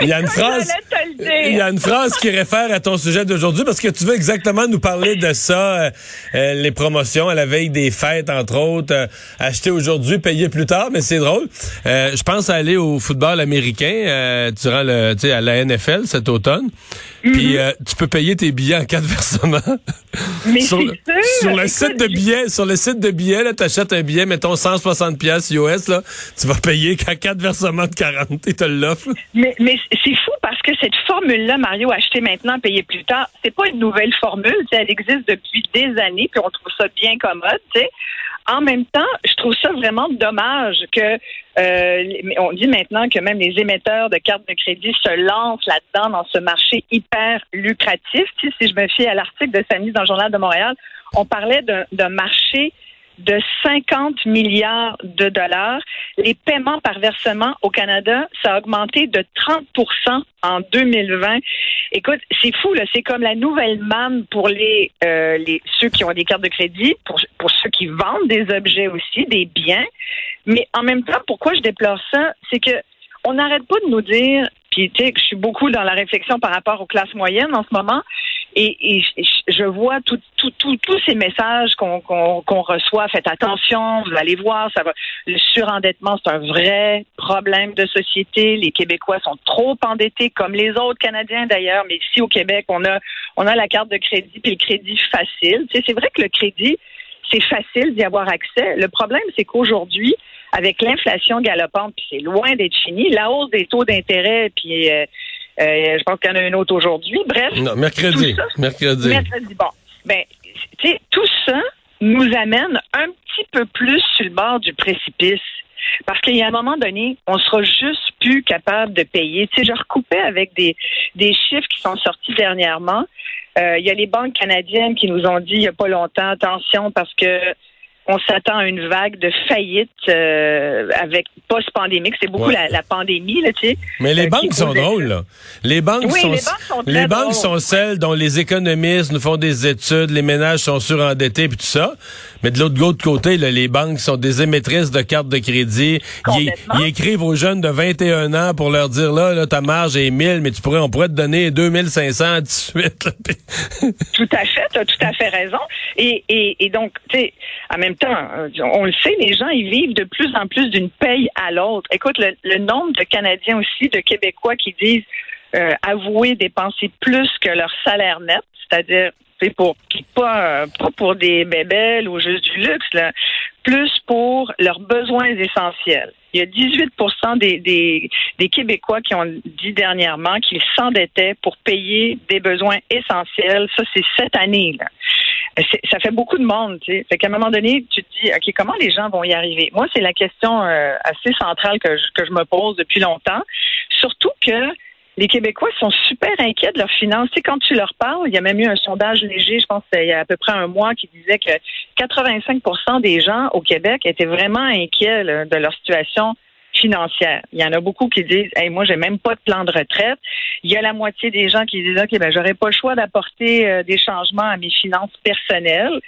il y a une phrase. Il y a une phrase qui réfère à ton sujet d'aujourd'hui parce que tu veux exactement nous parler de ça, euh, euh, les promotions à la veille des fêtes, entre autres, euh, acheter aujourd'hui, payer plus tard, mais c'est drôle. Euh, je pense à aller au football américain euh, durant le, tu sais, à la NFL cet automne. Puis euh, tu peux payer tes billets en quatre versements. Mais sur le, sûr. sur le Écoute, site de billets, sur le site de billets, là, t'achètes un billet, mettons 160 pièces US, là, tu vas payer qu'à quatre versements de 40, et te l'offre. Mais, mais c'est fou parce que cette formule-là, Mario, acheter maintenant, payer plus tard, c'est pas une nouvelle formule. Elle existe depuis des années, puis on trouve ça bien commode. tu sais. En même temps, je trouve ça vraiment dommage que euh, on dit maintenant que même les émetteurs de cartes de crédit se lancent là-dedans dans ce marché hyper lucratif. Tu sais, si je me fie à l'article de samedi dans le Journal de Montréal, on parlait d'un marché de 50 milliards de dollars. Les paiements par versement au Canada, ça a augmenté de 30% en 2020. Écoute, c'est fou, là. C'est comme la nouvelle manne pour les, euh, ceux qui ont des cartes de crédit, pour ceux qui vendent des objets aussi, des biens. Mais en même temps, pourquoi je déplore ça? C'est que on n'arrête pas de nous dire, puis tu sais, je suis beaucoup dans la réflexion par rapport aux classes moyennes en ce moment, et, je- vois tous ces messages qu'on reçoit. Faites attention, vous allez voir, ça va. Le surendettement, c'est un vrai problème de société. Les Québécois sont trop endettés, comme les autres Canadiens d'ailleurs. Mais ici au Québec, on a on a la carte de crédit puis le crédit facile. Tu sais, c'est vrai que le crédit c'est facile d'y avoir accès. Le problème, c'est qu'aujourd'hui, avec l'inflation galopante, puis c'est loin d'être fini, la hausse des taux d'intérêt, puis euh, euh, je pense qu'il y en a une autre aujourd'hui. Bref, Non, mercredi. Ça, mercredi. mercredi, bon, ben, tu sais, tout ça nous amène un petit peu plus sur le bord du précipice. Parce qu'il y a un moment donné, on sera juste plus capable de payer. Tu sais, je recoupais avec des, chiffres qui sont sortis dernièrement. Euh, Il y a les banques canadiennes qui nous ont dit il n'y a pas longtemps, attention, parce que on s'attend à une vague de faillite euh, avec post-pandémique. C'est beaucoup Ouais. la, la pandémie, là, tu sais. Mais les euh, banques sont drôles, là. Les banques Oui, sont, les banques sont très les banques drôles. sont celles dont les économistes nous font des études, les ménages sont surendettés puis tout ça. Mais de l'autre côté, là, les banques sont des émettrices de cartes de crédit. Ils, ils écrivent aux jeunes de 21 ans pour leur dire là, là ta marge est 1000, mais tu pourrais, on pourrait te donner 2500 à 18. là. Puis- Tout à fait, tu as tout à fait raison. Et, et, et donc, tu sais, en même euh, on le sait, les gens, ils vivent de plus en plus d'une paye à l'autre. Écoute, le, nombre de Canadiens aussi, de Québécois qui disent euh, avouer dépenser plus que leur salaire net, c'est-à-dire, c'est pour pas, pour des bébelles ou juste du luxe, plus pour leurs besoins essentiels. Il y a 18 des, des, des Québécois qui ont dit dernièrement qu'ils s'endettaient pour payer des besoins essentiels. Ça, c'est cette année. Là. C'est- Ça fait beaucoup de monde. Tu sais. Fait qu'à un moment donné, tu te dis, OK, comment les gens vont y arriver? Moi, c'est la question euh, assez centrale que je, que je me pose depuis longtemps. Surtout que les Québécois sont super inquiets de leurs finances. Tu sais, quand tu leur parles, il y a même eu un sondage léger, je pense il y a à peu près un mois, qui disait que 85% des gens au Québec étaient vraiment inquiets de leur situation Il y en a beaucoup qui disent hey, moi j'ai même pas de plan de retraite. Il y a la moitié des gens qui disent OK ben j'aurais pas le choix d'apporter euh, des changements à mes finances personnelles.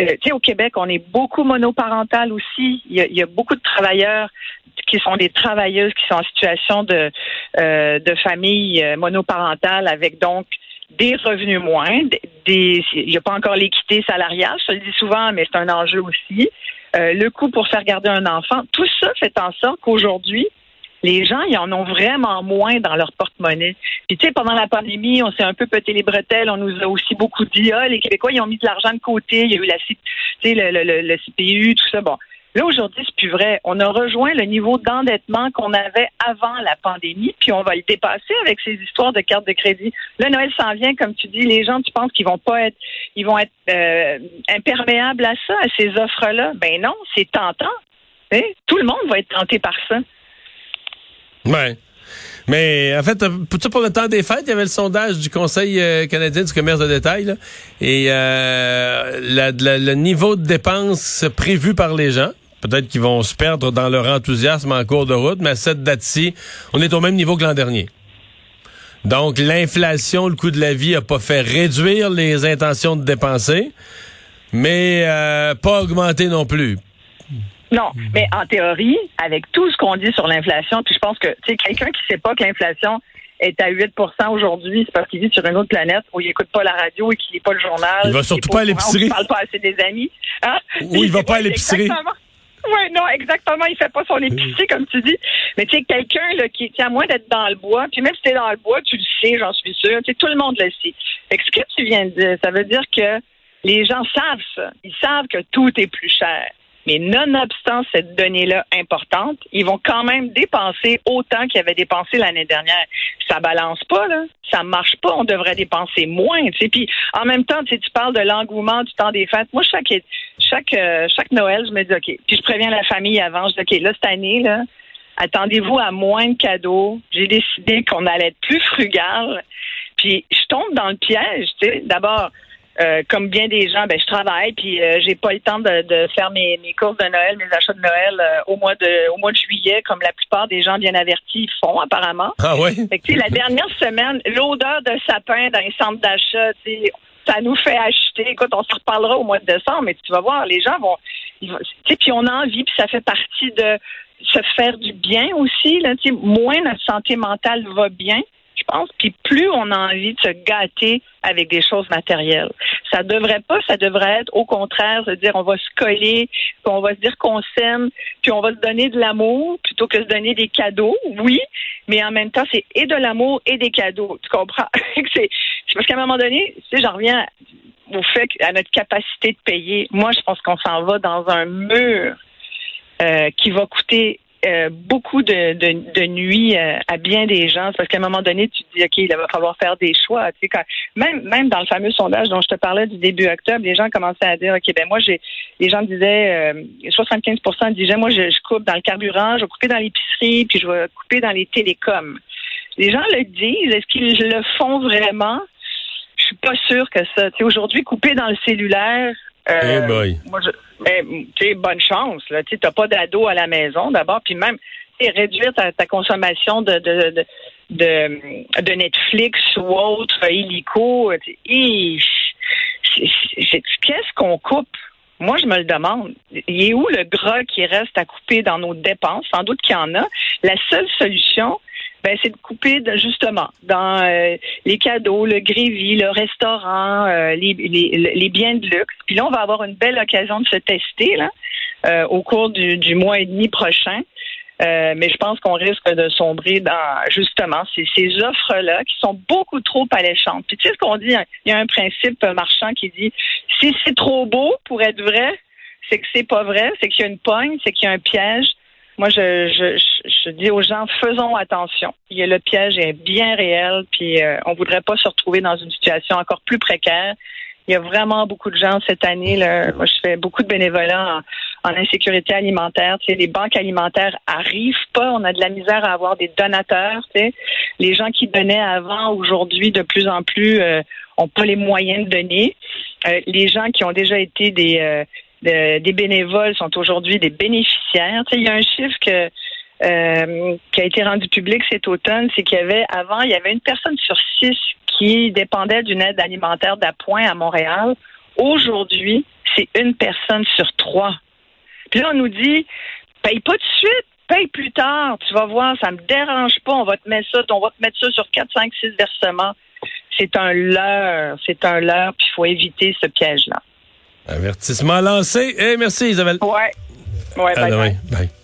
Euh, tu sais au Québec, on est beaucoup monoparental aussi. Il y, a, beaucoup de travailleurs qui sont des travailleuses qui sont en situation de euh, famille monoparentale avec donc des revenus moindres, des il n'y a pas encore l'équité salariale, je le dis souvent, mais c'est un enjeu aussi. Euh, le coût pour faire garder un enfant, tout ça fait en sorte qu'aujourd'hui, les gens, ils en ont vraiment moins dans leur porte-monnaie. Puis tu sais, pendant la pandémie, on s'est un peu pété les bretelles. On nous a aussi beaucoup dit, ah, les Québécois, ils ont mis de l'argent de côté. Il y a eu la, tu le, le CPU, tout ça. Bon, là aujourd'hui, c'est plus vrai. On a rejoint le niveau d'endettement qu'on avait avant la pandémie, puis on va le dépasser avec ces histoires de cartes de crédit. Là, Noël s'en vient, comme tu dis. Les gens, tu penses qu'ils vont pas être, ils vont être euh, imperméables à ça, à ces offres-là. Ben non, c'est tentant. Tout le monde va être tenté par ça. Ouais. Mais en fait, pour, le temps des fêtes, il y avait le sondage du Conseil euh, canadien du commerce de détail. et euh, le niveau de dépenses prévu par les gens, Peut-être qu'ils vont se perdre dans leur enthousiasme en cours de route, mais à cette date-ci, on est au même niveau que l'an dernier. Donc, l'inflation, le coût de la vie a pas fait réduire les intentions de dépenser, mais euh, pas augmenter non plus. Non, mais en théorie, avec tout ce qu'on dit sur l'inflation, puis je pense que, tu sais, quelqu'un qui sait pas que l'inflation est à 8% aujourd'hui, c'est parce qu'il vit sur une autre planète où il écoute pas la radio et qu'il lit pas le journal. Il va surtout pas à l'épicerie. Il parle pas assez des amis. Hein? Ou il va pas à l'épicerie. Oui, non, exactement. Il fait pas son épicerie, comme tu dis. Mais tu sais, quelqu'un là, qui, à moins d'être dans le bois, puis même si t'es dans le bois, tu le sais, j'en suis sûr. Tu sais, tout le monde le sait. Fait que ce que tu viens de dire, ça veut dire que les gens savent ça. Ils savent que tout est plus cher. Mais nonobstant cette donnée-là importante, ils vont quand même dépenser autant qu'ils avaient dépensé l'année dernière. Ça balance pas, là. Ça marche pas. On devrait dépenser moins. Tu sais. Puis en même temps, tu, parles de l'engouement du temps des fêtes. Moi, chaque chaque euh, chaque Noël, je me dis OK. Puis je préviens la famille avant. Je dis OK, là cette année, là, attendez-vous à moins de cadeaux. J'ai décidé qu'on allait être plus frugal. Puis je tombe dans le piège. Tu sais. D'abord euh, comme bien des gens, ben je travaille puis euh, j'ai pas le temps de, de faire mes, mes, courses de Noël, mes achats de Noël euh, au mois de au mois de juillet, comme la plupart des gens bien avertis font apparemment. Ah. Fait que, la dernière semaine, l'odeur de sapin dans les centres d'achat, ça nous fait acheter. Écoute, on se reparlera au mois de décembre, mais tu vas voir, les gens vont, puis on a envie, puis ça fait partie de se faire du bien aussi. Là, moins notre santé mentale va bien je pense. Puis plus on a envie de se gâter avec des choses matérielles. Ça devrait pas, ça devrait être au contraire de dire on va se coller, qu'on va se dire qu'on s'aime, puis on va se donner de l'amour plutôt que se donner des cadeaux, oui, mais en même temps, c'est et de l'amour et des cadeaux. Tu comprends? c'est parce qu'à un moment donné, tu sais, j'en reviens au fait à notre capacité de payer. Moi, je pense qu'on s'en va dans un mur euh, qui va coûter euh, beaucoup de, de, de nuits euh, à bien des gens parce qu'à un moment donné, tu te dis, OK, il va falloir faire des choix. Tu sais, quand, même, même dans le fameux sondage dont je te parlais du début octobre, les gens commençaient à dire, OK, ben moi, j'ai les gens disaient, euh, 75% disaient, moi, je, je, coupe dans le carburant, je vais couper dans l'épicerie, puis je vais couper dans les télécoms. Les gens le disent. Est-ce qu'ils le font vraiment? Je suis pas sûre que ça. Tu sais, aujourd'hui, couper dans le cellulaire, euh, boy. Moi, je, ben, tu bonne chance. Là. Tu n'as pas d'ado à la maison d'abord, puis même réduire ta, consommation de, de, de, de, Netflix ou autre, illico. Qu'est-ce qu'on coupe? Moi, je me le demande. Il est où le gras qui reste à couper dans nos dépenses? Sans doute qu'il y en a. La seule solution, ben, c'est de couper justement dans euh, les cadeaux, le grévy, le restaurant, euh, les, les, les, biens de luxe. Puis là, on va avoir une belle occasion de se tester là euh, au cours du, du, mois et demi prochain. mais je pense qu'on risque de sombrer dans justement ces, ces offres-là qui sont beaucoup trop alléchantes. Puis tu sais ce qu'on dit, hein? il y a un principe marchand qui dit si c'est trop beau pour être vrai, c'est que c'est pas vrai, c'est qu'il y a une pogne, c'est qu'il y a un piège. Moi, je, dis aux gens, faisons attention. Le piège est bien réel, puis euh, on voudrait pas se retrouver dans une situation encore plus précaire. Il y a vraiment beaucoup de gens cette année. Moi, je fais beaucoup de bénévolat en, insécurité alimentaire. Tu sais, les banques alimentaires arrivent pas. On a de la misère à avoir des donateurs. Tu sais. Les gens qui donnaient avant, aujourd'hui, de plus en plus, euh, ont pas les moyens de donner. Euh, les gens qui ont déjà été des euh, des bénévoles sont aujourd'hui des bénéficiaires. Il y a un chiffre euh, qui a été rendu public cet automne, c'est qu'il y avait avant, il y avait une personne sur six qui dépendait d'une aide alimentaire d'appoint à Montréal. Aujourd'hui, c'est une personne sur trois. Puis là, on nous dit, paye pas de suite, paye plus tard. Tu vas voir, ça me dérange pas. On va te mettre ça, on va te mettre ça sur 4, 5, 6 versements. C'est un leurre, c'est un leurre, puis il faut éviter ce piège-là. Avertissement lancé. Eh, merci Isabelle. Ouais. Ouais, à bye demain. bye. bye.